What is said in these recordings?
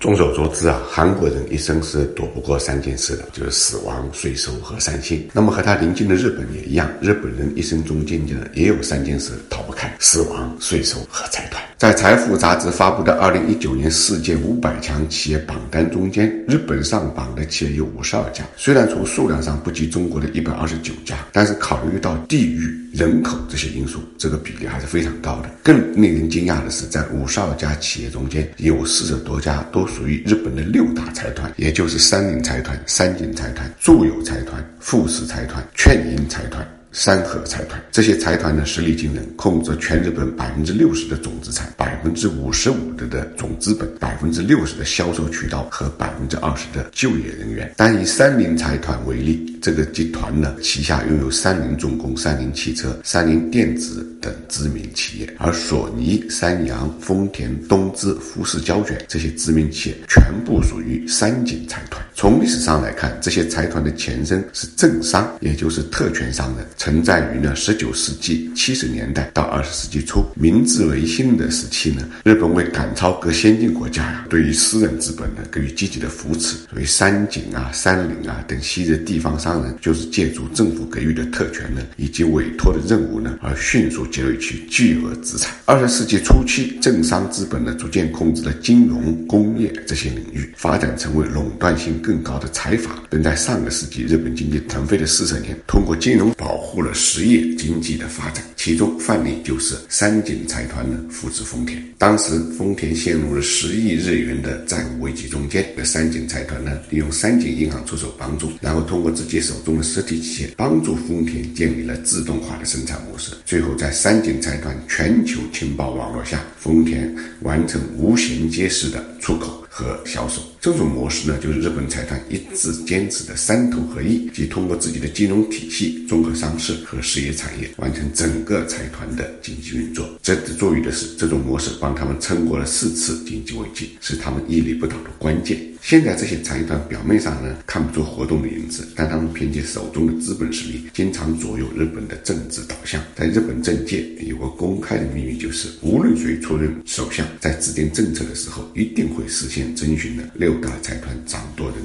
众所周知啊，韩国人一生是躲不过三件事的，就是死亡、税收和三星。那么和他邻近的日本也一样，日本人一生中间呢也有三件事逃不开：死亡、税收和财团。在财富杂志发布的二零一九年世界五百强企业榜单中间，日本上榜的企业有五十二家。虽然从数量上不及中国的一百二十九家，但是考虑到地域、人口这些因素，这个比例还是非常高的。更令人惊讶的是，在五十二家企业中间，有四十多家都。属于日本的六大财团，也就是三菱财团、三井财团、住友财团、富士财团、劝银财团。三和财团这些财团呢实力惊人，控制全日本百分之六十的总资产，百分之五十五的的总资本，百分之六十的销售渠道和百分之二十的就业人员。单以三菱财团为例，这个集团呢旗下拥有三菱重工、三菱汽车、三菱电子等知名企业，而索尼、三洋、丰田、东芝、富士胶卷这些知名企业全部属于三井财团。从历史上来看，这些财团的前身是政商，也就是特权商人。存在于呢十九世纪七十年代到二十世纪初明治维新的时期呢，日本为赶超各先进国家呀，对于私人资本呢给予积极的扶持，所以三井啊、三菱啊等昔日地方商人就是借助政府给予的特权呢以及委托的任务呢，而迅速积累起巨额资产。二十世纪初期，政商资本呢逐渐控制了金融、工业这些领域，发展成为垄断性更高的财阀。并在上个世纪日本经济腾飞的四十年，通过金融保护。了实业经济的发展，其中范例就是三井财团呢扶持丰田。当时丰田陷入了十亿日元的债务危机中间，那三井财团呢利用三井银行出手帮助，然后通过自己手中的实体企业帮助丰田建立了自动化的生产模式。最后在三井财团全球情报网络下，丰田完成无衔接式的出口。和销售这种模式呢，就是日本财团一直坚持的三头合一，即通过自己的金融体系、综合商事和实业产业，完成整个财团的经济运作。值得注意的是，这种模式帮他们撑过了四次经济危机，是他们屹立不倒的关键。现在这些财团表面上呢看不出活动的影子，但他们凭借手中的资本实力，经常左右日本的政治导向。在日本政界有个公开的秘密，就是无论谁出任首相，在制定政策的时候，一定会实现征询的六大财团掌舵人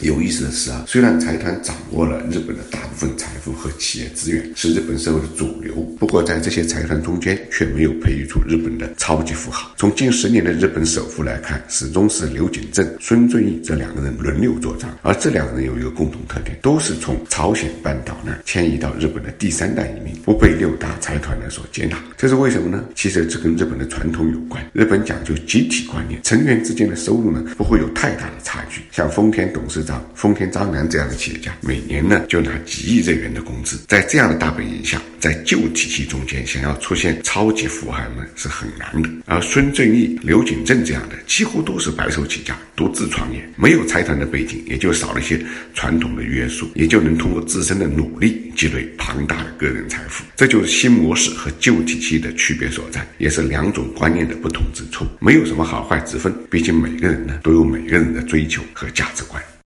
有意思的是啊，虽然财团掌握了日本的大部分财富和企业资源，是日本社会的主流，不过在这些财团中间，却没有培育出日本的超级富豪。从近十年的日本首富来看，始终是刘景正、孙。正义这两个人轮流做账，而这两个人有一个共同特点，都是从朝鲜半岛那儿迁移到日本的第三代移民，不被六大财团呢所接纳。这是为什么呢？其实这跟日本的传统有关。日本讲究集体观念，成员之间的收入呢不会有太大的差距。像丰田董董事长丰田章男这样的企业家，每年呢就拿几亿日元的工资。在这样的大背景下，在旧体系中间想要出现超级富豪们是很难的。而孙正义、刘景正这样的，几乎都是白手起家，独自。创业没有财团的背景，也就少了一些传统的约束，也就能通过自身的努力积累庞大的个人财富。这就是新模式和旧体系的区别所在，也是两种观念的不同之处。没有什么好坏之分，毕竟每个人呢都有每个人的追求和价值观。